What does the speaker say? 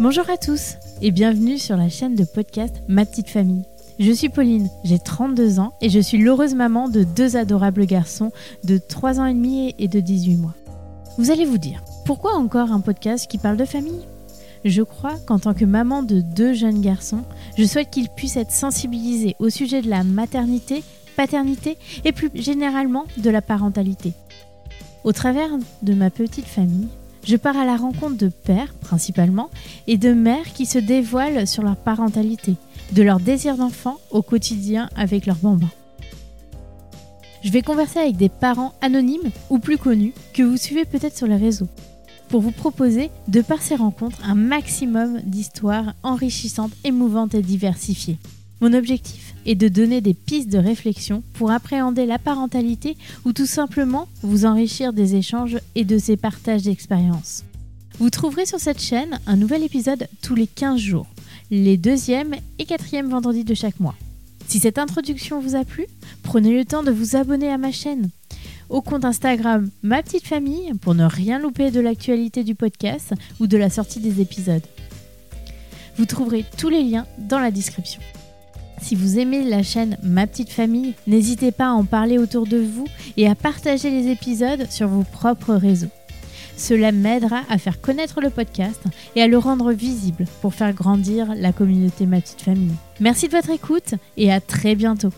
Bonjour à tous et bienvenue sur la chaîne de podcast Ma Petite Famille. Je suis Pauline, j'ai 32 ans et je suis l'heureuse maman de deux adorables garçons de 3 ans et demi et de 18 mois. Vous allez vous dire, pourquoi encore un podcast qui parle de famille? Je crois qu'en tant que maman de deux jeunes garçons, je souhaite qu'ils puissent être sensibilisés au sujet de la maternité, paternité et plus généralement de la parentalité. Au travers de ma petite famille, je pars à la rencontre de pères principalement et de mères qui se dévoilent sur leur parentalité, de leur désir d'enfant au quotidien avec leurs bambins. Je vais converser avec des parents anonymes ou plus connus que vous suivez peut-être sur les réseaux pour vous proposer, de par ces rencontres, un maximum d'histoires enrichissantes, émouvantes et diversifiées. Mon objectif est de donner des pistes de réflexion pour appréhender la parentalité ou tout simplement vous enrichir des échanges et de ces partages d'expériences. Vous trouverez sur cette chaîne un nouvel épisode tous les 15 jours, les deuxième et quatrième vendredis de chaque mois. Si cette introduction vous a plu, prenez le temps de vous abonner à ma chaîne au compte Instagram Ma Petite Famille pour ne rien louper de l'actualité du podcast ou de la sortie des épisodes. Vous trouverez tous les liens dans la description. Si vous aimez la chaîne Ma Petite Famille, n'hésitez pas à en parler autour de vous et à partager les épisodes sur vos propres réseaux. Cela m'aidera à faire connaître le podcast et à le rendre visible pour faire grandir la communauté Ma Petite Famille. Merci de votre écoute et à très bientôt.